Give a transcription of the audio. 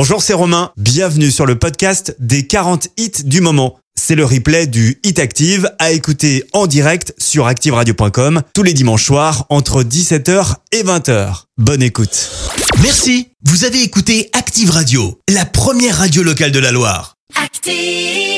Bonjour, c'est Romain. Bienvenue sur le podcast des 40 hits du moment. C'est le replay du Hit Active à écouter en direct sur activeradio.com tous les dimanches soirs entre 17h et 20h. Bonne écoute. Merci. Vous avez écouté Active Radio, la première radio locale de la Loire. Active.